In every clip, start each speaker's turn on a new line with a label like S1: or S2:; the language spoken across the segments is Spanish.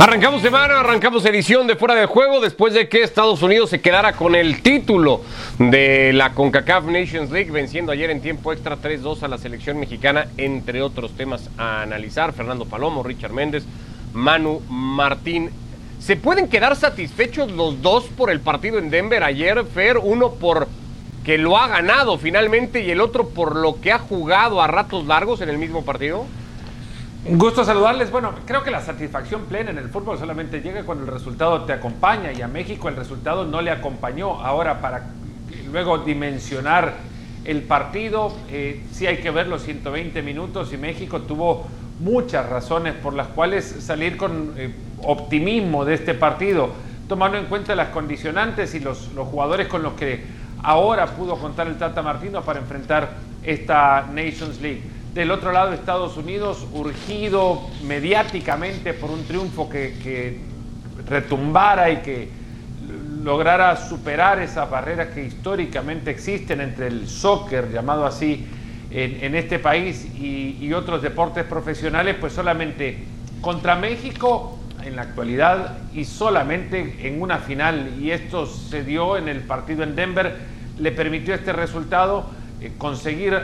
S1: Arrancamos semana, arrancamos edición de Fuera de Juego después de que Estados Unidos se quedara con el título de la CONCACAF Nations League, venciendo ayer en tiempo extra 3-2 a la selección mexicana, entre otros temas a analizar. Fernando Palomo, Richard Méndez, Manu Martín. ¿Se pueden quedar satisfechos los dos por el partido en Denver ayer, Fer? Uno por que lo ha ganado finalmente y el otro por lo que ha jugado a ratos largos en el mismo partido.
S2: Un gusto saludarles. Bueno, creo que la satisfacción plena en el fútbol solamente llega cuando el resultado te acompaña y a México el resultado no le acompañó. Ahora, para luego dimensionar el partido, eh, sí hay que ver los 120 minutos y México tuvo muchas razones por las cuales salir con eh, optimismo de este partido, tomando en cuenta las condicionantes y los, los jugadores con los que ahora pudo contar el Tata Martino para enfrentar esta Nations League. Del otro lado, Estados Unidos, urgido mediáticamente por un triunfo que, retumbara y que lograra superar esas barreras que históricamente existen entre el soccer, llamado así, en, este país y, otros deportes profesionales, pues solamente contra México en la actualidad y solamente en una final, y esto se dio en el partido en Denver, le permitió este resultado eh, conseguir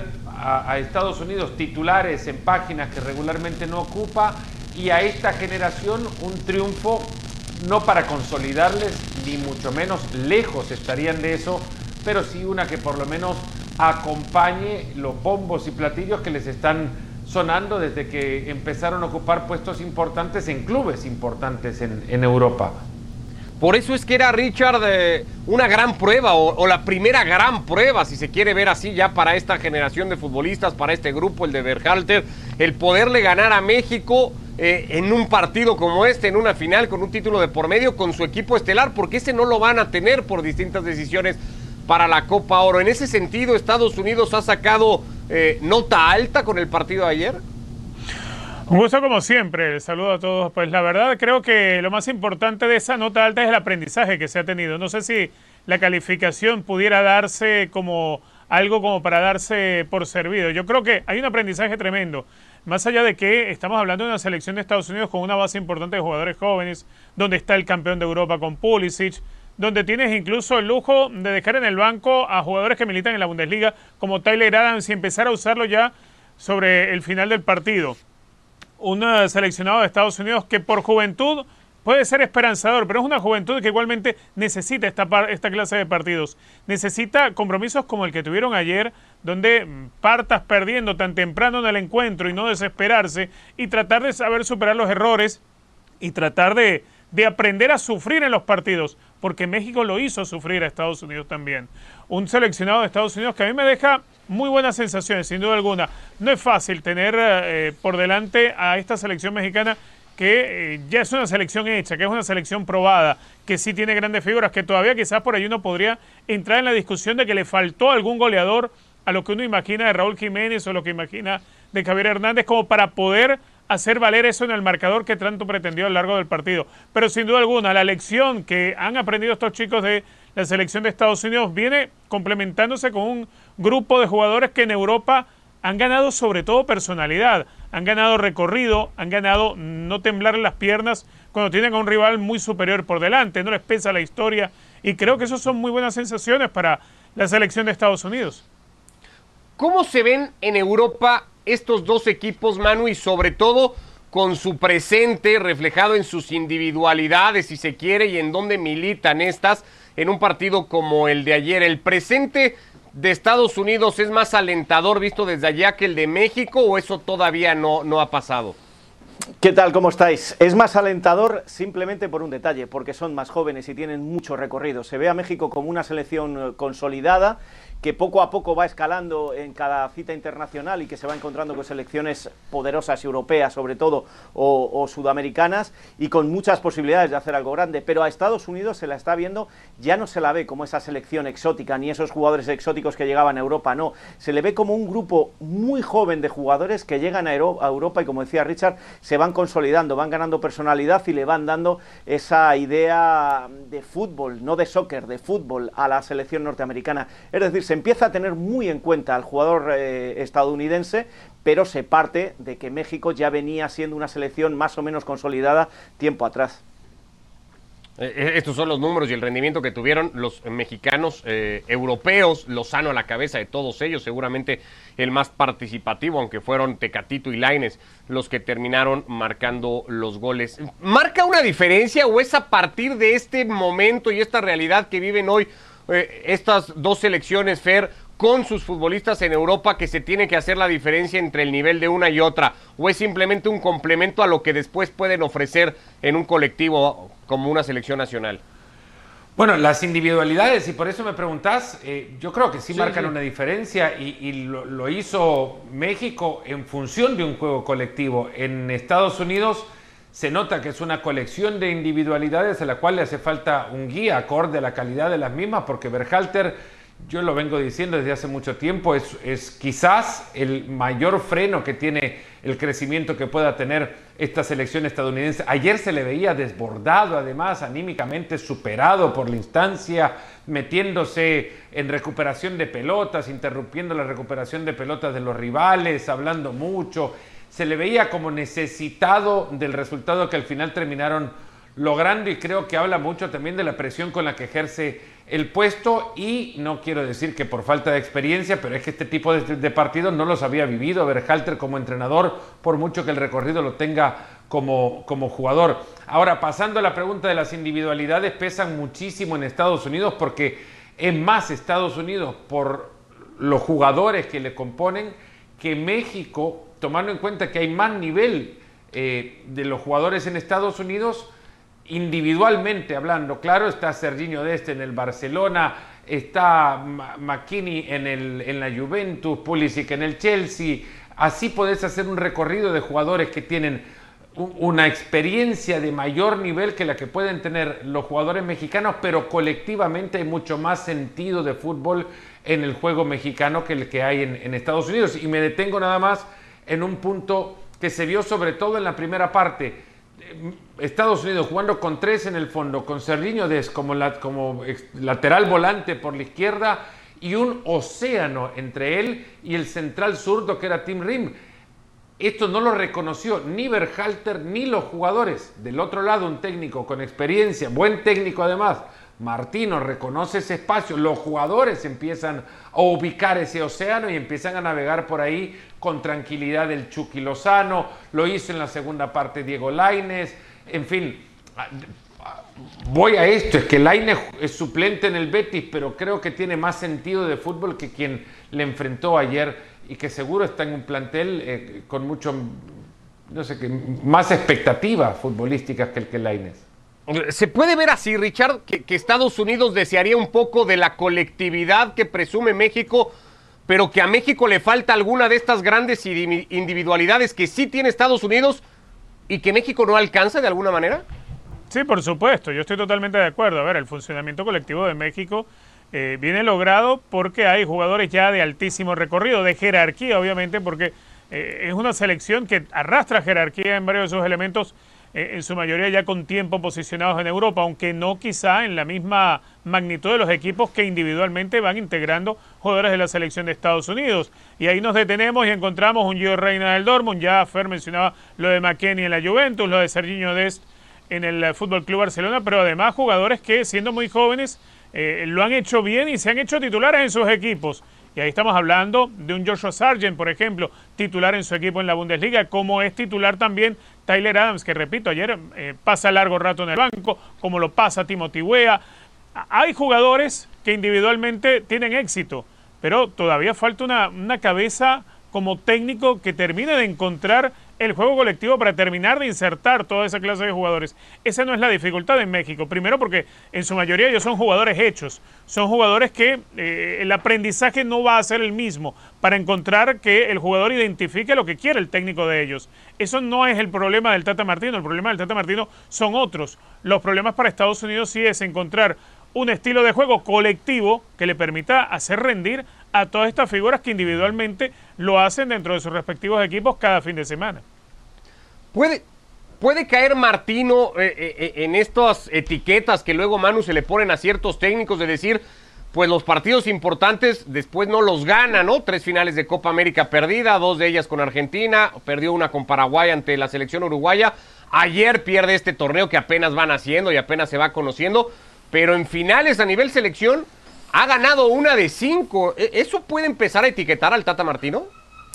S2: a, Estados Unidos titulares en páginas que regularmente no ocupa y a esta generación un triunfo no para consolidarles, ni mucho menos lejos estarían de eso, pero sí una que por lo menos acompañe los bombos y platillos que les están sonando desde que empezaron a ocupar puestos importantes en clubes importantes en, Europa.
S1: Por eso es que era Richard eh, una gran prueba o, la primera gran prueba, si se quiere ver así, ya para esta generación de futbolistas, para este grupo, el de Berhalter, el poderle ganar a México eh, en un partido como este, en una final con un título de por medio con su equipo estelar, porque ese no lo van a tener por distintas decisiones para la Copa Oro. En ese sentido, Estados Unidos ha sacado eh, nota alta con el partido de ayer.
S3: Un gusto como siempre, saludo a todos. Pues la verdad creo que lo más importante de esa nota alta es el aprendizaje que se ha tenido. No sé si la calificación pudiera darse como algo como para darse por servido. Yo creo que hay un aprendizaje tremendo. Más allá de que estamos hablando de una selección de Estados Unidos con una base importante de jugadores jóvenes, donde está el campeón de Europa con Pulisic, donde tienes incluso el lujo de dejar en el banco a jugadores que militan en la Bundesliga como Tyler Adams y empezar a usarlo ya sobre el final del partido un eh, seleccionado de Estados Unidos que por juventud puede ser esperanzador, pero es una juventud que igualmente necesita esta, esta clase de partidos. Necesita compromisos como el que tuvieron ayer, donde mm, partas perdiendo tan temprano en el encuentro y no desesperarse y tratar de saber superar los errores y tratar de, de aprender a sufrir en los partidos, porque México lo hizo sufrir a Estados Unidos también. Un seleccionado de Estados Unidos que a mí me deja muy buenas sensaciones, sin duda alguna. No es fácil tener eh, por delante a esta selección mexicana que eh, ya es una selección hecha, que es una selección probada, que sí tiene grandes figuras, que todavía quizás por ahí uno podría entrar en la discusión de que le faltó algún goleador a lo que uno imagina de Raúl Jiménez o lo que imagina de Javier Hernández como para poder hacer valer eso en el marcador que tanto pretendió a lo largo del partido. Pero sin duda alguna, la lección que han aprendido estos chicos de la selección de Estados Unidos viene complementándose con un grupo de jugadores que en Europa han ganado sobre todo personalidad, han ganado recorrido, han ganado no temblar las piernas cuando tienen a un rival muy superior por delante, no les pesa la historia y creo que eso son muy buenas sensaciones para la selección de Estados Unidos.
S1: ¿Cómo se ven en Europa estos dos equipos, Manu, y sobre todo con su presente reflejado en sus individualidades, si se quiere, y en dónde militan estas? en un partido como el de ayer. ¿El presente de Estados Unidos es más alentador visto desde allá que el de México o eso todavía no, no ha pasado?
S4: ¿Qué tal? ¿Cómo estáis? Es más alentador simplemente por un detalle, porque son más jóvenes y tienen mucho recorrido. Se ve a México como una selección eh, consolidada que poco a poco va escalando en cada cita internacional y que se va encontrando con selecciones poderosas europeas, sobre todo, o, sudamericanas, y con muchas posibilidades de hacer algo grande. Pero a Estados Unidos se la está viendo, ya no se la ve como esa selección exótica, ni esos jugadores exóticos que llegaban a Europa, no. Se le ve como un grupo muy joven de jugadores que llegan a, Europa y, como decía Richard, se van consolidando, van ganando personalidad y le van dando esa idea de fútbol, no de soccer, de fútbol a la selección norteamericana. Es decir, se empieza a tener muy en cuenta al jugador eh, estadounidense, pero se parte de que México ya venía siendo una selección más o menos consolidada tiempo atrás.
S1: Eh, eh, estos son los números y el rendimiento que tuvieron los mexicanos eh, europeos, Lozano a la cabeza de todos ellos, seguramente el más participativo, aunque fueron Tecatito y Laines los que terminaron marcando los goles. ¿Marca una diferencia o es a partir de este momento y esta realidad que viven hoy estas dos selecciones, Fer, con sus futbolistas en Europa que se tiene que hacer la diferencia entre el nivel de una y otra? ¿O es simplemente un complemento a lo que después pueden ofrecer en un colectivo como una selección nacional?
S2: Bueno, las individualidades, y por eso me preguntás, eh, yo creo que sí, marcan una diferencia y, lo, lo, hizo México en función de un juego colectivo. En Estados Unidos se nota que es una colección de individualidades a la cual le hace falta un guía acorde a la calidad de las mismas, porque Berhalter yo lo vengo diciendo desde hace mucho tiempo, es, es, quizás el mayor freno que tiene el crecimiento que pueda tener esta selección estadounidense. Ayer se le veía desbordado, además, anímicamente superado por la instancia, metiéndose en recuperación de pelotas, interrumpiendo la recuperación de pelotas de los rivales, hablando mucho. Se le veía como necesitado del resultado que al final terminaron logrando y creo que habla mucho también de la presión con la que ejerce el puesto y no quiero decir que por falta de experiencia, pero es que este tipo de, partidos no los había vivido Berhalter como entrenador, por mucho que el recorrido lo tenga como, como jugador. Ahora, pasando a la pregunta de las individualidades, pesan muchísimo en Estados Unidos porque es más Estados Unidos por los jugadores que le componen que México, tomando en cuenta que hay más nivel eh, de los jugadores en Estados Unidos, individualmente hablando, claro, está Serginho Deste en el Barcelona, está McKinney en, el, en la Juventus, Pulisic en el Chelsea, así podés hacer un recorrido de jugadores que tienen una experiencia de mayor nivel que la que pueden tener los jugadores mexicanos, pero colectivamente hay mucho más sentido de fútbol en el juego mexicano que el que hay en, en Estados Unidos. Y me detengo nada más en un punto que se vio sobre todo en la primera parte Estados Unidos jugando con tres en el fondo, con Sergiño Des como, como lateral volante por la izquierda y un océano entre él y el central zurdo que era Tim Rim. Esto no lo reconoció ni Berhalter ni los jugadores. Del otro lado, un técnico con experiencia, buen técnico además, Martino reconoce ese espacio, los jugadores empiezan a ubicar ese océano y empiezan a navegar por ahí con tranquilidad el Chucky Lozano, lo hizo en la segunda parte Diego Laines, en fin, voy a esto, es que Laines es suplente en el Betis, pero creo que tiene más sentido de fútbol que quien le enfrentó ayer y que seguro está en un plantel eh, con mucho, no sé qué, más expectativas futbolísticas que el que Laines.
S1: ¿Se puede ver así, Richard, que, Estados Unidos desearía un poco de la colectividad que presume México, pero que a México le falta alguna de estas grandes individualidades que sí tiene Estados Unidos y que México no alcanza de alguna manera?
S3: Sí, por supuesto, yo estoy totalmente de acuerdo. A ver, el funcionamiento colectivo de México eh, viene logrado porque hay jugadores ya de altísimo recorrido, de jerarquía, obviamente, porque eh, es una selección que arrastra jerarquía en varios de sus elementos en su mayoría ya con tiempo posicionados en Europa, aunque no quizá en la misma magnitud de los equipos que individualmente van integrando jugadores de la selección de Estados Unidos. Y ahí nos detenemos y encontramos un Gio Reina del Dortmund, ya Fer mencionaba lo de McKenny en la Juventus, lo de Serginho Dest en el Fútbol Club Barcelona, pero además jugadores que siendo muy jóvenes eh, lo han hecho bien y se han hecho titulares en sus equipos. Y ahí estamos hablando de un Joshua Sargent, por ejemplo, titular en su equipo en la Bundesliga, como es titular también Tyler Adams, que repito, ayer eh, pasa largo rato en el banco, como lo pasa Timothy Wea. Hay jugadores que individualmente tienen éxito, pero todavía falta una, una cabeza como técnico que termine de encontrar el juego colectivo para terminar de insertar toda esa clase de jugadores. Esa no es la dificultad en México. Primero porque en su mayoría ellos son jugadores hechos. Son jugadores que eh, el aprendizaje no va a ser el mismo para encontrar que el jugador identifique lo que quiere el técnico de ellos. Eso no es el problema del Tata Martino. El problema del Tata Martino son otros. Los problemas para Estados Unidos sí es encontrar un estilo de juego colectivo que le permita hacer rendir a todas estas figuras que individualmente lo hacen dentro de sus respectivos equipos cada fin de semana.
S1: puede, puede caer Martino eh, eh, eh, en estas etiquetas que luego Manu se le ponen a ciertos técnicos de decir, pues los partidos importantes después no los gana, ¿no? Tres finales de Copa América perdida, dos de ellas con Argentina, perdió una con Paraguay ante la selección uruguaya. Ayer pierde este torneo que apenas van haciendo y apenas se va conociendo, pero en finales a nivel selección ha ganado una de cinco. ¿E-, ¿Eso puede empezar a etiquetar al Tata Martino?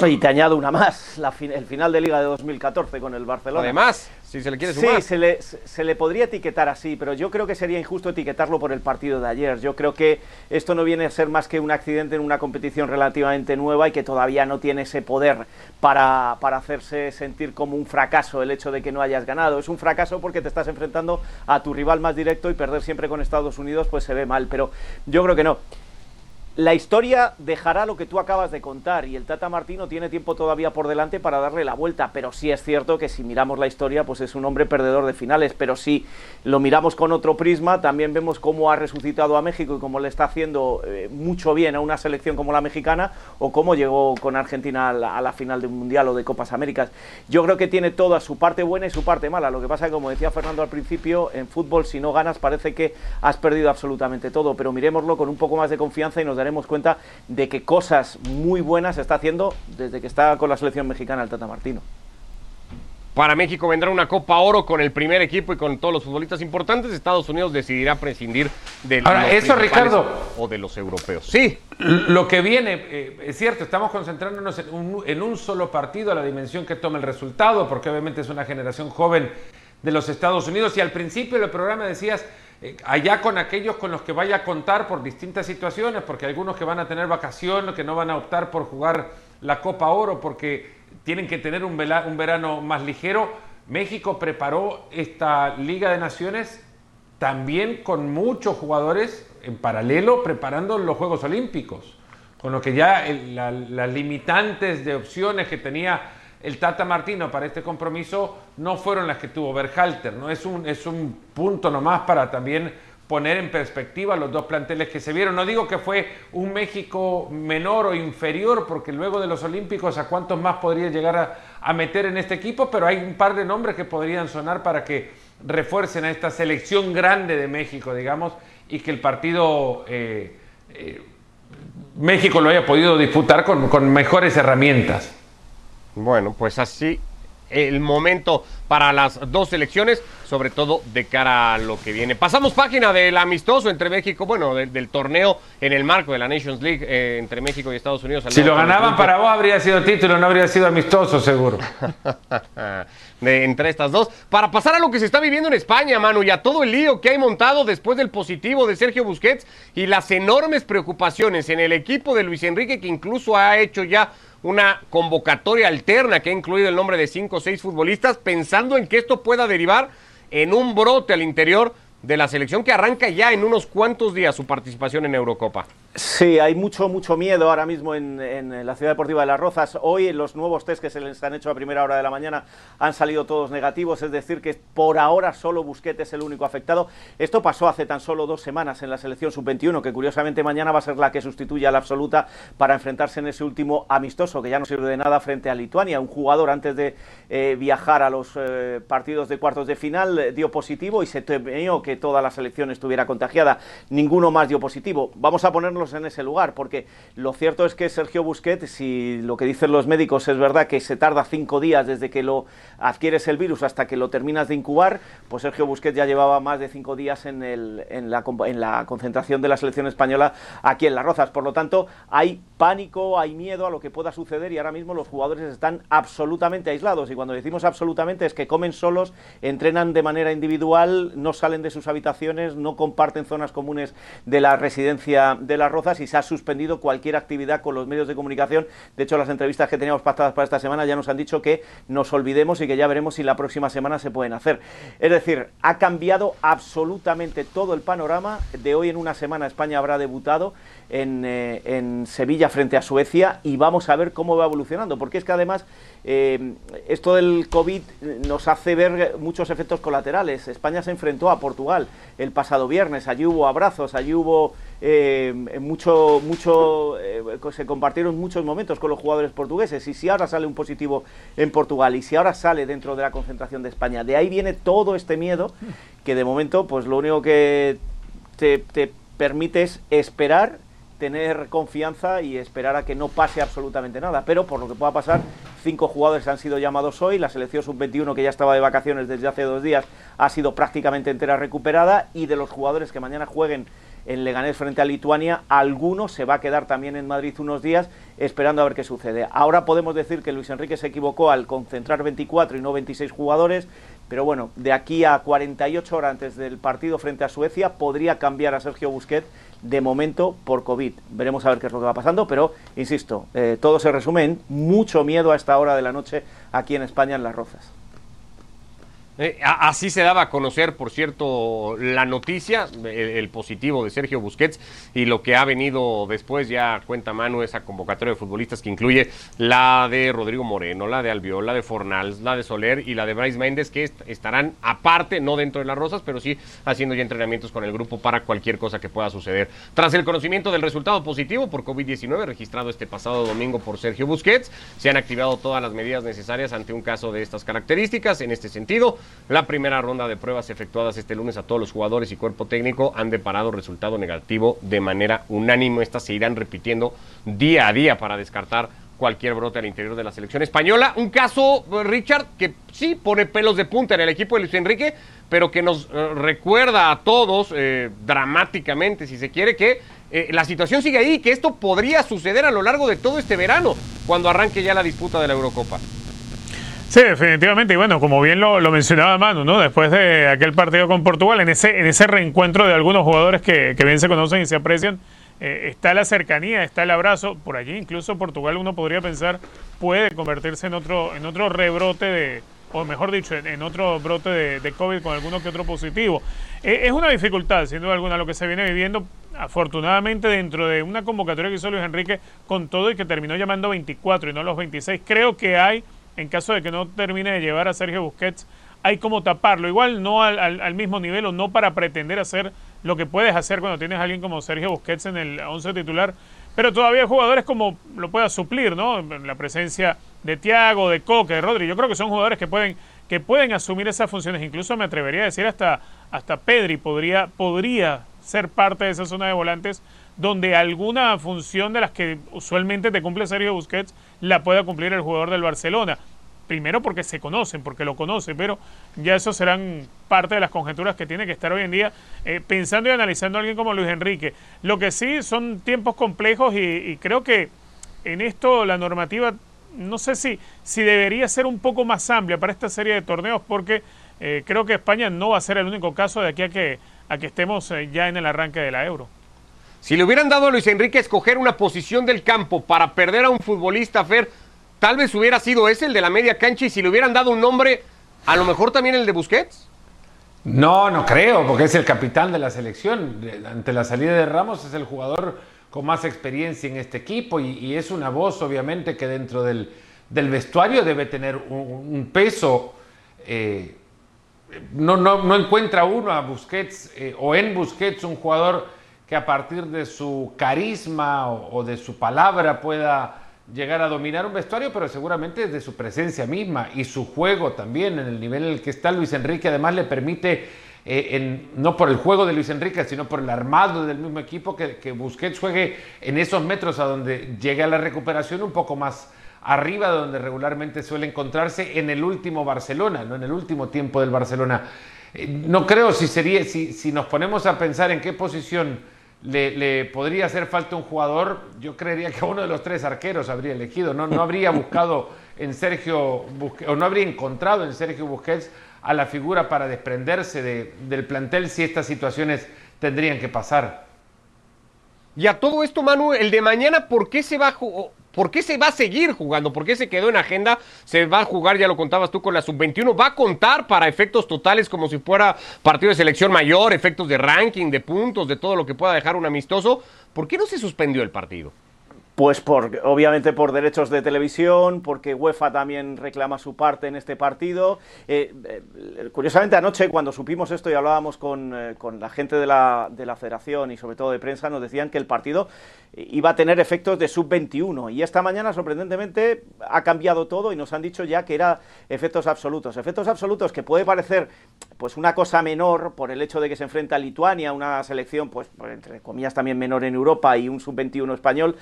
S4: Y te añado una más, la el final de Liga de 2014 con el Barcelona.
S1: Además, si se le quiere sumar.
S4: Sí, se le, se le podría etiquetar así, pero yo creo que sería injusto etiquetarlo por el partido de ayer. Yo creo que esto no viene a ser más que un accidente en una competición relativamente nueva y que todavía no tiene ese poder para, para hacerse sentir como un fracaso el hecho de que no hayas ganado. Es un fracaso porque te estás enfrentando a tu rival más directo y perder siempre con Estados Unidos pues se ve mal, pero yo creo que no la historia dejará lo que tú acabas de contar y el Tata Martino tiene tiempo todavía por delante para darle la vuelta, pero sí es cierto que si miramos la historia, pues es un hombre perdedor de finales, pero si lo miramos con otro prisma, también vemos cómo ha resucitado a México y cómo le está haciendo eh, mucho bien a una selección como la mexicana o cómo llegó con Argentina a la, final de un Mundial o de Copas Américas. Yo creo que tiene toda su parte buena y su parte mala. Lo que pasa es que, como decía Fernando al principio, en fútbol si no ganas parece que has perdido absolutamente todo, pero miremoslo con un poco más de confianza y nos daremos daremos cuenta de que cosas muy buenas está haciendo desde que está con la selección mexicana el Tata Martino.
S1: Para México vendrá una Copa Oro con el primer equipo y con todos los futbolistas importantes. Estados Unidos decidirá prescindir de
S2: Ahora, eso, Ricardo,
S1: o de los europeos. Sí.
S2: Lo que viene, eh, es cierto, estamos concentrándonos en un, en un solo partido a la dimensión que toma el resultado, porque obviamente es una generación joven de los Estados Unidos. Y al principio del programa decías, eh, allá con aquellos con los que vaya a contar por distintas situaciones, porque algunos que van a tener vacaciones, que no van a optar por jugar la Copa Oro porque tienen que tener un verano más ligero. México preparó esta Liga de Naciones también con muchos jugadores en paralelo preparando los Juegos Olímpicos, con lo que ya las limitantes de opciones que tenía el Tata Martino para este compromiso no fueron las que tuvo Berhalter, ¿no? Es un, es un punto nomás para también poner en perspectiva los dos planteles que se vieron. No digo que fue un México menor o inferior, porque luego de los Olímpicos a cuántos más podría llegar a, meter en este equipo, pero hay un par de nombres que podrían sonar para que refuercen a esta selección grande de México, digamos, y que el partido eh, eh, México lo haya podido disputar con, con mejores herramientas.
S1: Bueno, pues así el momento para las dos selecciones, sobre todo de cara a lo que viene. Pasamos página del amistoso entre México, bueno, del, torneo en el marco de la Nations League eh, entre México y Estados Unidos.
S2: Si lo ganaban para vos habría sido título, no habría sido amistoso seguro.
S1: de, entre estas dos. Para pasar a lo que se está viviendo en España, Manu, y a todo el lío que hay montado después del positivo de Sergio Busquets y las enormes preocupaciones en el equipo de Luis Enrique, que incluso ha hecho ya una convocatoria alterna que ha incluido el nombre de cinco o seis futbolistas, pensando en que esto pueda derivar en un brote al interior de la selección que arranca ya en unos cuantos días su participación en Eurocopa.
S4: Sí, hay mucho, mucho miedo ahora mismo en, la Ciudad Deportiva de Las Rozas. Hoy los nuevos test que se les han hecho a primera hora de la mañana han salido todos negativos, es decir, que por ahora solo Busquete es el único afectado. Esto pasó hace tan solo dos semanas en la selección sub-21, que curiosamente mañana va a ser la que sustituye a la absoluta para enfrentarse en ese último amistoso, que ya no sirve de nada frente a Lituania. Un jugador antes de eh, viajar a los eh, partidos de cuartos de final eh, dio positivo y se temió que toda la selección estuviera contagiada. Ninguno más dio positivo. Vamos a ponernos en ese lugar, porque lo cierto es que Sergio Busquets, si lo que dicen los médicos es verdad que se tarda cinco días desde que lo adquieres el virus hasta que lo terminas de incubar, pues Sergio Busquets ya llevaba más de cinco días en, el, en, la, en la concentración de la selección española aquí en Las Rozas. Por lo tanto, hay pánico, hay miedo a lo que pueda suceder y ahora mismo los jugadores están absolutamente aislados. Y cuando decimos absolutamente es que comen solos, entrenan de manera individual, no salen de sus habitaciones, no comparten zonas comunes de la residencia de la Rozas y se ha suspendido cualquier actividad con los medios de comunicación. De hecho, las entrevistas que teníamos pactadas para esta semana ya nos han dicho que nos olvidemos y que ya veremos si la próxima semana se pueden hacer. Es decir, ha cambiado absolutamente todo el panorama. De hoy en una semana España habrá debutado en, eh, en Sevilla frente a Suecia y vamos a ver cómo va evolucionando, porque es que además eh, esto del COVID nos hace ver muchos efectos colaterales. España se enfrentó a Portugal el pasado viernes. Allí hubo abrazos, allí hubo eh, mucho, mucho, eh, se compartieron muchos momentos con los jugadores portugueses. Y si ahora sale un positivo en Portugal y si ahora sale dentro de la concentración de España, de ahí viene todo este miedo que de momento, pues lo único que te, te permite es esperar tener confianza y esperar a que no pase absolutamente nada. Pero por lo que pueda pasar, cinco jugadores han sido llamados hoy, la selección sub-21 que ya estaba de vacaciones desde hace dos días ha sido prácticamente entera recuperada y de los jugadores que mañana jueguen en Leganés frente a Lituania, alguno se va a quedar también en Madrid unos días esperando a ver qué sucede. Ahora podemos decir que Luis Enrique se equivocó al concentrar 24 y no 26 jugadores, pero bueno, de aquí a 48 horas antes del partido frente a Suecia podría cambiar a Sergio Busquets de momento por COVID. Veremos a ver qué es lo que va pasando, pero insisto, eh, todo se resume en mucho miedo a esta hora de la noche aquí en España en Las Rozas.
S1: Eh, así se daba a conocer, por cierto, la noticia, el, positivo de Sergio Busquets y lo que ha venido después, ya cuenta mano esa convocatoria de futbolistas que incluye la de Rodrigo Moreno, la de Albiol, la de Fornals, la de Soler y la de Bryce Méndez, que estarán aparte, no dentro de las rosas, pero sí haciendo ya entrenamientos con el grupo para cualquier cosa que pueda suceder. Tras el conocimiento del resultado positivo por COVID-19 registrado este pasado domingo por Sergio Busquets, se han activado todas las medidas necesarias ante un caso de estas características. En este sentido, la primera ronda de pruebas efectuadas este lunes a todos los jugadores y cuerpo técnico han deparado resultado negativo de manera unánime. Estas se irán repitiendo día a día para descartar cualquier brote al interior de la selección española. Un caso, Richard, que sí pone pelos de punta en el equipo de Luis Enrique, pero que nos eh, recuerda a todos eh, dramáticamente, si se quiere, que eh, la situación sigue ahí, que esto podría suceder a lo largo de todo este verano, cuando arranque ya la disputa de la Eurocopa.
S3: Sí, definitivamente. Y bueno, como bien lo, mencionaba Manu, ¿no? Después de aquel partido con Portugal, en ese, en ese reencuentro de algunos jugadores que, bien se conocen y se aprecian, eh, está la cercanía, está el abrazo. Por allí incluso Portugal uno podría pensar puede convertirse en otro, en otro rebrote de, o mejor dicho, en, otro brote de, COVID con alguno que otro positivo. Eh, es una dificultad, sin duda alguna, lo que se viene viviendo. Afortunadamente, dentro de una convocatoria que hizo Luis Enrique con todo y que terminó llamando 24 y no los 26, creo que hay en caso de que no termine de llevar a Sergio Busquets, hay como taparlo. Igual no al, mismo nivel o no para pretender hacer lo que puedes hacer cuando tienes a alguien como Sergio Busquets en el 11 titular, pero todavía jugadores como lo pueda suplir, ¿no? La presencia de Thiago, de Coque, de Rodri. Yo creo que son jugadores que pueden, que pueden asumir esas funciones. Incluso me atrevería a decir hasta, hasta Pedri podría, podría ser parte de esa zona de volantes donde alguna función de las que usualmente te cumple Sergio Busquets la pueda cumplir el jugador del Barcelona. Primero porque se conocen, porque lo conocen, pero ya eso serán parte de las conjeturas que tiene que estar hoy en día eh, pensando y analizando a alguien como Luis Enrique. Lo que sí son tiempos complejos y, creo que en esto la normativa, no sé si, si debería ser un poco más amplia para esta serie de torneos, porque eh, creo que España no va a ser el único caso de aquí a que, a que estemos eh, ya en el arranque de la Euro.
S1: Si le hubieran dado a Luis Enrique escoger una posición del campo para perder a un futbolista, Fer, tal vez hubiera sido ese, el de la media cancha, y si le hubieran dado un nombre, a lo mejor también el de Busquets.
S2: No, no creo, porque es el capitán de la selección. Ante la salida de Ramos es el jugador con más experiencia en este equipo y, es una voz, obviamente, que dentro del, vestuario debe tener un, peso. Eh, no, encuentra uno a Busquets eh, o en Busquets un jugador que a partir de su carisma o, de su palabra pueda llegar a dominar un vestuario, pero seguramente de su presencia misma y su juego también, en el nivel en el que está Luis Enrique, además le permite, eh, no por el juego de Luis Enrique, sino por el armado del mismo equipo, que, que Busquets juegue en esos metros a donde llegue a la recuperación un poco más arriba de donde regularmente suele encontrarse en el último Barcelona, no en el último tiempo del Barcelona. Eh, no creo si sería, si, si nos ponemos a pensar en qué posición le, podría hacer falta un jugador, yo creería que uno de los tres arqueros habría elegido, no, no habría buscado en Sergio Busquets, o no habría encontrado en Sergio Busquets a la figura para desprenderse del plantel si estas situaciones tendrían que pasar.
S1: Y a todo esto, Manu, el de mañana, ¿por qué se va a ¿Por qué se va a seguir jugando? ¿Por qué se quedó en agenda? Se va a jugar, ya lo contabas tú con la sub-21. Va a contar para efectos totales como si fuera partido de selección mayor, efectos de ranking, de puntos, de todo lo que pueda dejar un amistoso. ¿Por qué no se suspendió el partido?
S4: Pues por, obviamente por derechos de televisión, porque UEFA también reclama su parte en este partido. Eh, eh, curiosamente anoche cuando supimos esto y hablábamos con, eh, la gente de la, de la, federación y sobre todo de prensa, nos decían que el partido iba a tener efectos de sub-21 y esta mañana sorprendentemente ha cambiado todo y nos han dicho ya que era efectos absolutos. Efectos absolutos que puede parecer pues una cosa menor por el hecho de que se enfrenta a Lituania, una selección pues entre comillas también menor en Europa y un sub-21 español.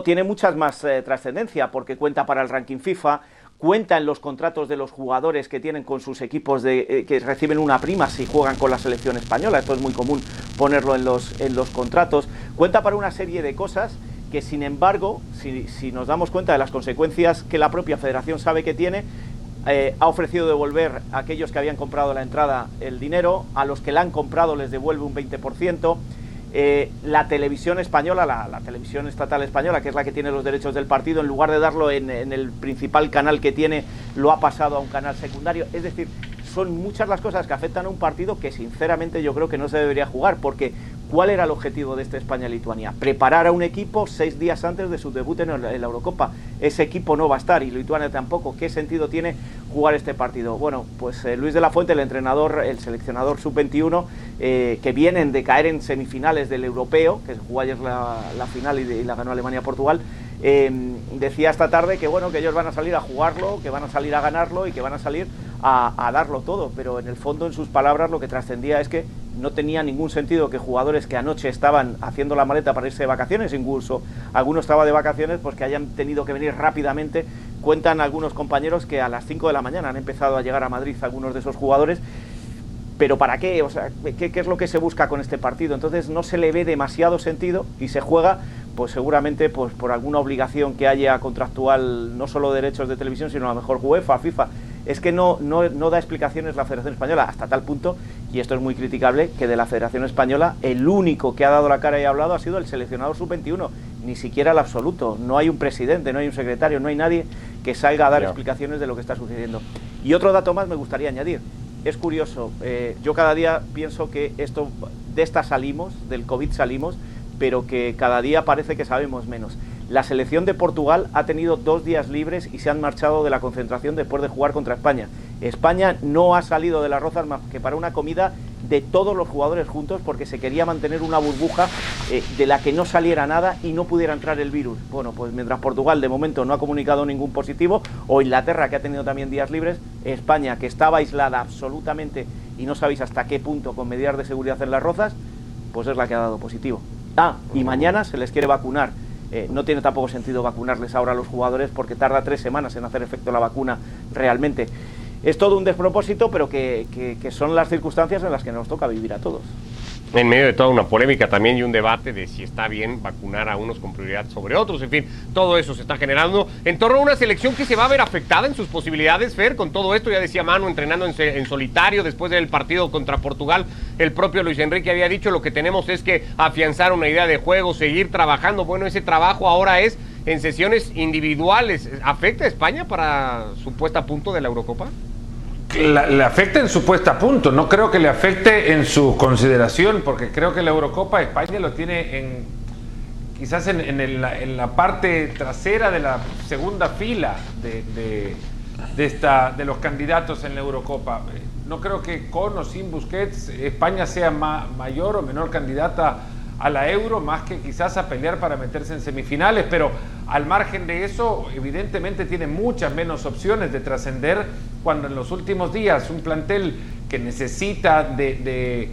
S4: Tiene muchas más eh, trascendencia porque cuenta para el ranking FIFA, cuenta en los contratos de los jugadores que tienen con sus equipos de, eh, que reciben una prima si juegan con la selección española, esto es muy común ponerlo en los, en los contratos, cuenta para una serie de cosas que sin embargo, si, si nos damos cuenta de las consecuencias que la propia federación sabe que tiene, eh, ha ofrecido devolver a aquellos que habían comprado la entrada el dinero, a los que la han comprado les devuelve un 20%, eh, la televisión española, la, televisión estatal española, que es la que tiene los derechos del partido, en lugar de darlo en, en, el principal canal que tiene, lo ha pasado a un canal secundario. Es decir, son muchas las cosas que afectan a un partido que sinceramente yo creo que no se debería jugar, porque ¿cuál era el objetivo de este España-Lituania? Preparar a un equipo seis días antes de su debut en la Eurocopa. Ese equipo no va a estar y Lituania tampoco. ¿Qué sentido tiene jugar este partido? Bueno, pues eh, Luis de la Fuente, el entrenador, el seleccionador sub-21, eh, que vienen de caer en semifinales del europeo, que jugó ayer la, final y, la ganó Alemania-Portugal, eh, decía esta tarde que bueno que ellos van a salir a jugarlo, que van a salir a ganarlo y que van a salir a, darlo todo, pero en el fondo en sus palabras lo que trascendía es que no tenía ningún sentido que jugadores que anoche estaban haciendo la maleta para irse de vacaciones, incluso alguno estaba de vacaciones, pues que hayan tenido que venir rápidamente. Cuentan algunos compañeros que a las 5 de la mañana han empezado a llegar a Madrid algunos de esos jugadores. Pero ¿para qué? O sea, ¿qué, ¿qué, es lo que se busca con este partido? Entonces no se le ve demasiado sentido y se juega pues seguramente pues por alguna obligación que haya contractual, no solo derechos de televisión, sino a lo mejor UEFA, FIFA, es que no, no, no, da explicaciones la Federación Española, hasta tal punto, y esto es muy criticable, que de la Federación Española el único que ha dado la cara y ha hablado ha sido el seleccionador sub-21, ni siquiera el absoluto. No hay un presidente, no hay un secretario, no hay nadie que salga a dar explicaciones de lo que está sucediendo. Y otro dato más me gustaría añadir. Es curioso, eh, yo cada día pienso que esto, de esta salimos, del COVID salimos, pero que cada día parece que sabemos menos. La selección de Portugal ha tenido dos días libres y se han marchado de la concentración después de jugar contra España. España no ha salido de las rozas más que para una comida de todos los jugadores juntos porque se quería mantener una burbuja eh, de la que no saliera nada y no pudiera entrar el virus. Bueno, pues mientras Portugal de momento no ha comunicado ningún positivo, o Inglaterra que ha tenido también días libres, España que estaba aislada absolutamente y no sabéis hasta qué punto con medidas de seguridad en las rozas, pues es la que ha dado positivo. Ah, y mañana se les quiere vacunar eh, no tiene tampoco sentido vacunarles ahora a los jugadores porque tarda tres semanas en hacer efecto la vacuna realmente. Es todo un despropósito, pero que son las circunstancias en las que nos toca vivir a todos
S1: en medio de toda una polémica también y un debate de si está bien vacunar a unos con prioridad sobre otros. En fin, todo eso se está generando en torno a una selección que se va a ver afectada en sus posibilidades, Fer, con todo esto. Ya decía Manu, entrenando en, solitario después del partido contra Portugal. El propio Luis Enrique había dicho lo que tenemos es que afianzar una idea de juego, seguir trabajando. Bueno, ese trabajo ahora es en sesiones individuales. ¿Afecta a España para su puesta a punto de la Eurocopa?
S2: Le afecta en su puesta a punto, no creo que le afecte en su consideración, porque creo que la Eurocopa España lo tiene en quizás en, la parte trasera de la segunda fila de, esta, de los candidatos en la Eurocopa. No creo que con o sin Busquets España sea mayor o menor candidata a la Euro, más que quizás a pelear para meterse en semifinales, pero al margen de eso, evidentemente tiene muchas menos opciones de trascender cuando en los últimos días un plantel que necesita de,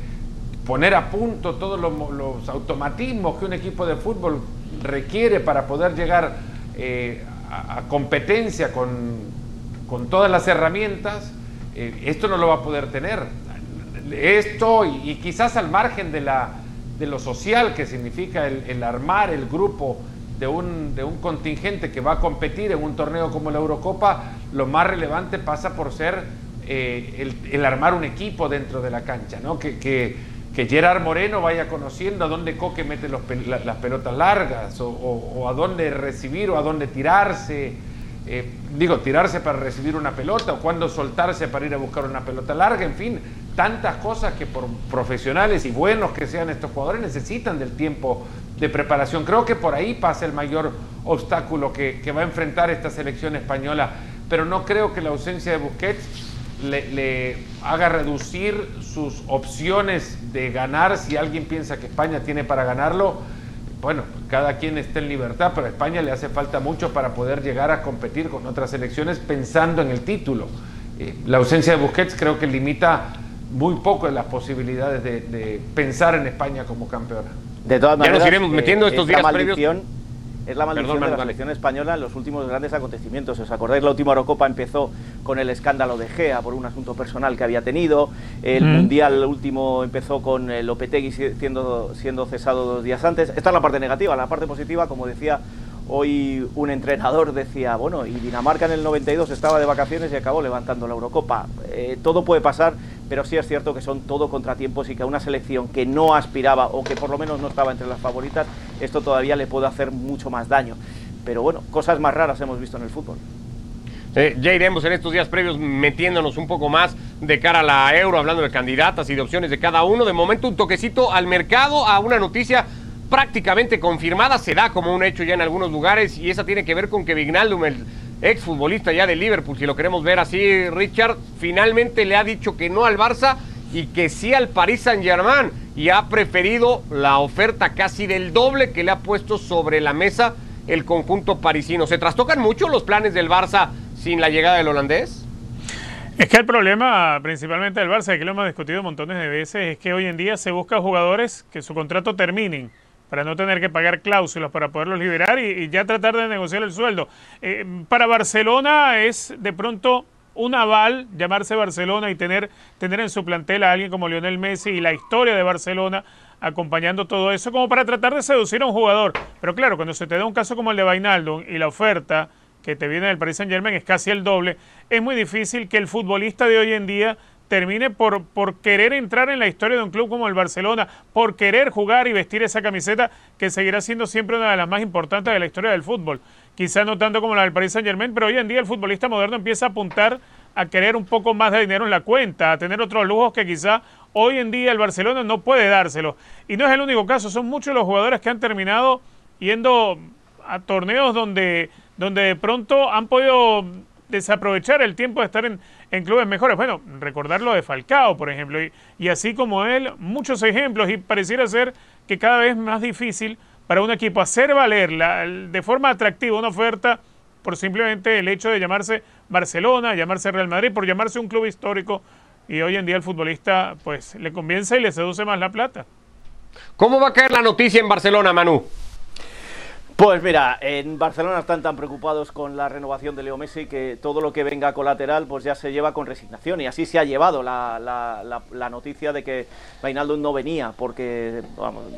S2: poner a punto todos los, automatismos que un equipo de fútbol requiere para poder llegar eh, a, competencia con, todas las herramientas, eh, esto no lo va a poder tener. Esto y, quizás al margen de, la, de lo social que significa el, armar el grupo de un, de un contingente que va a competir en un torneo como la Eurocopa, lo más relevante pasa por ser eh, el, armar un equipo dentro de la cancha, ¿no? que, que, Gerard Moreno vaya conociendo a dónde Coque mete las pelotas largas o, a dónde recibir o a dónde tirarse. Eh, digo, tirarse para recibir una pelota o cuándo soltarse para ir a buscar una pelota larga, en fin, tantas cosas que por profesionales y buenos que sean estos jugadores necesitan del tiempo de preparación. Creo que por ahí pasa el mayor obstáculo que, va a enfrentar esta selección española, pero no creo que la ausencia de Busquets le, haga reducir sus opciones de ganar si alguien piensa que España tiene para ganarlo. Bueno, cada quien está en libertad, pero a España le hace falta mucho para poder llegar a competir con otras selecciones pensando en el título. Eh, la ausencia de Busquets creo que limita muy poco las posibilidades de pensar en España como campeona.
S4: De todas maneras,
S1: ya nos iremos metiendo estos días previos.
S4: Es la maldición de la selección española en los últimos grandes acontecimientos. ¿Os acordáis? La última Eurocopa empezó con el escándalo de Gea por un asunto personal que había tenido. El Mundial último empezó con el Lopetegui siendo, siendo cesado dos días antes. Esta es la parte negativa. La parte positiva, como decía Hoy un entrenador decía, bueno, y Dinamarca en el 92 estaba de vacaciones y acabó levantando la Eurocopa. Eh, todo puede pasar, pero sí es cierto que son todo contratiempos y que a una selección que no aspiraba o que por lo menos no estaba entre las favoritas, esto todavía le puede hacer mucho más daño. Pero bueno, cosas más raras hemos visto en el fútbol.
S1: ya iremos en estos días previos metiéndonos un poco más de cara a la euro, hablando de candidatas y de opciones de cada uno. De momento un toquecito al mercado, a una noticia prácticamente confirmada, se da como un hecho ya en algunos lugares y esa tiene que ver con que Vignaldum, el exfutbolista ya de Liverpool, si lo queremos ver así, Richard, finalmente le ha dicho que no al Barça y que sí al Paris Saint-Germain y ha preferido la oferta casi del doble que le ha puesto sobre la mesa el conjunto parisino. ¿Se trastocan mucho los planes del Barça sin la llegada del holandés?
S3: Es que el problema principalmente del Barça, que lo hemos discutido montones de veces, es que hoy en día se busca jugadores que su contrato terminen para no tener que pagar cláusulas para poderlos liberar y, ya tratar de negociar el sueldo. Eh, para Barcelona es de pronto un aval llamarse Barcelona y tener, tener en su plantel a alguien como Lionel Messi y la historia de Barcelona acompañando todo eso como para tratar de seducir a un jugador. Pero claro, cuando se te da un caso como el de Vainaldo y la oferta que te viene del Paris Saint Germain es casi el doble, es muy difícil que el futbolista de hoy en día termine por, por querer entrar en la historia de un club como el Barcelona, por querer jugar y vestir esa camiseta que seguirá siendo siempre una de las más importantes de la historia del fútbol. Quizá no tanto como la del Paris Saint Germain, pero hoy en día el futbolista moderno empieza a apuntar a querer un poco más de dinero en la cuenta, a tener otros lujos que quizá hoy en día el Barcelona no puede dárselo. Y no es el único caso, son muchos los jugadores que han terminado yendo a torneos donde, donde de pronto han podido desaprovechar el tiempo de estar en, clubes mejores. Bueno, recordar lo de Falcao, por ejemplo, y, así como él, muchos ejemplos, y pareciera ser que cada vez más difícil para un equipo hacer valer de forma atractiva una oferta por simplemente el hecho de llamarse Barcelona, llamarse Real Madrid, por llamarse un club histórico, y hoy en día el futbolista pues le convence y le seduce más la plata.
S1: ¿Cómo va a caer la noticia en Barcelona, Manu?
S4: Pues mira, en Barcelona están tan preocupados con la renovación de Leo Messi que todo lo que venga colateral pues ya se lleva con resignación y así se ha llevado la, noticia de que Reinaldo no venía porque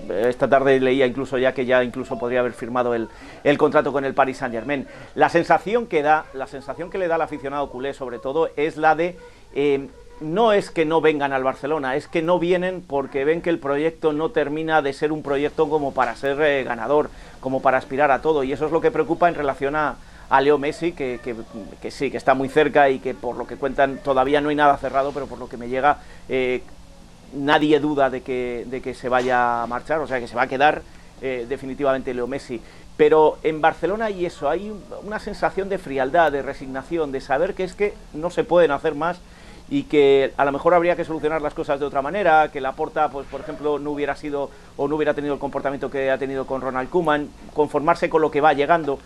S4: esta tarde leía incluso ya que ya incluso podría haber firmado el, contrato con el Paris Saint Germain. La sensación que da, la sensación que le da al aficionado culé sobre todo es la de eh, no es que no vengan al Barcelona, es que no vienen porque ven que el proyecto no termina de ser un proyecto como para ser eh, ganador, como para aspirar a todo. Y eso es lo que preocupa en relación a, Leo Messi, que, sí, que está muy cerca y que por lo que cuentan todavía no hay nada cerrado, pero por lo que me llega, eh, nadie duda de que, de que se vaya a marchar, o sea, que se va a quedar eh, definitivamente Leo Messi. Pero en Barcelona hay eso, hay una sensación de frialdad, de resignación, de saber que es que no se pueden hacer más y que a lo mejor habría que solucionar las cosas de otra manera, que la porta, pues por ejemplo, no hubiera sido o no hubiera tenido el comportamiento que ha tenido con Ronald Koeman, conformarse con lo que va llegando.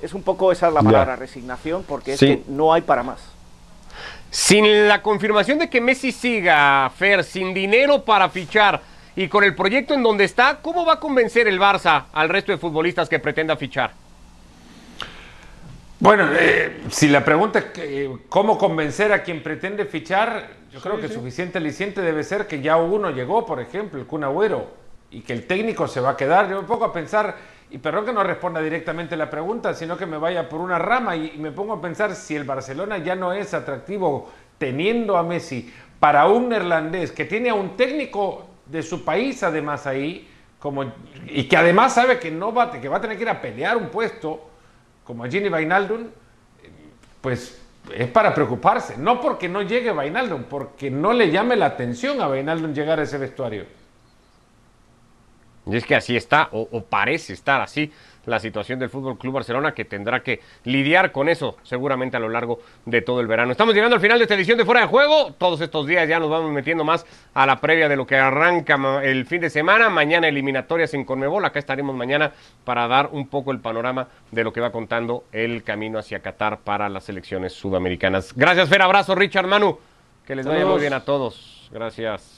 S4: Es un poco esa es la palabra, resignación, porque es que no hay para más.
S1: Sin la confirmación de que Messi siga, Fer, sin dinero para fichar y con el proyecto en donde está, ¿cómo va a convencer el Barça al resto de futbolistas que pretenda fichar?
S2: Bueno, eh, si la pregunta es cómo convencer a quien pretende fichar, yo creo que suficiente aliciente debe ser que ya uno llegó, por ejemplo, el Kun Agüero, y que el técnico se va a quedar. Yo me pongo a pensar, y perdón que no responda directamente la pregunta, sino que me vaya por una rama y, me pongo a pensar si el Barcelona ya no es atractivo teniendo a Messi para un neerlandés que tiene a un técnico de su país además ahí, como, y que además sabe que, no va, que va a tener que ir a pelear un puesto como a Gini Vainaldum, pues es para preocuparse. No porque no llegue Vainaldo, porque no le llame la atención a Vainaldo llegar a ese vestuario.
S1: Y es que así está, o parece estar así la situación del Fútbol Club Barcelona, que tendrá que lidiar con eso seguramente a lo largo de todo el verano. Estamos llegando al final de esta edición de Fuera de Juego. Todos estos días ya nos vamos metiendo más a la previa de lo que arranca el fin de semana. Mañana eliminatorias en Conmebol. Acá estaremos mañana para dar un poco el panorama de lo que va contando el camino hacia Qatar para las elecciones sudamericanas. Gracias, Fer. Abrazo, Richard Manu. Que les vaya muy bien a todos. Gracias.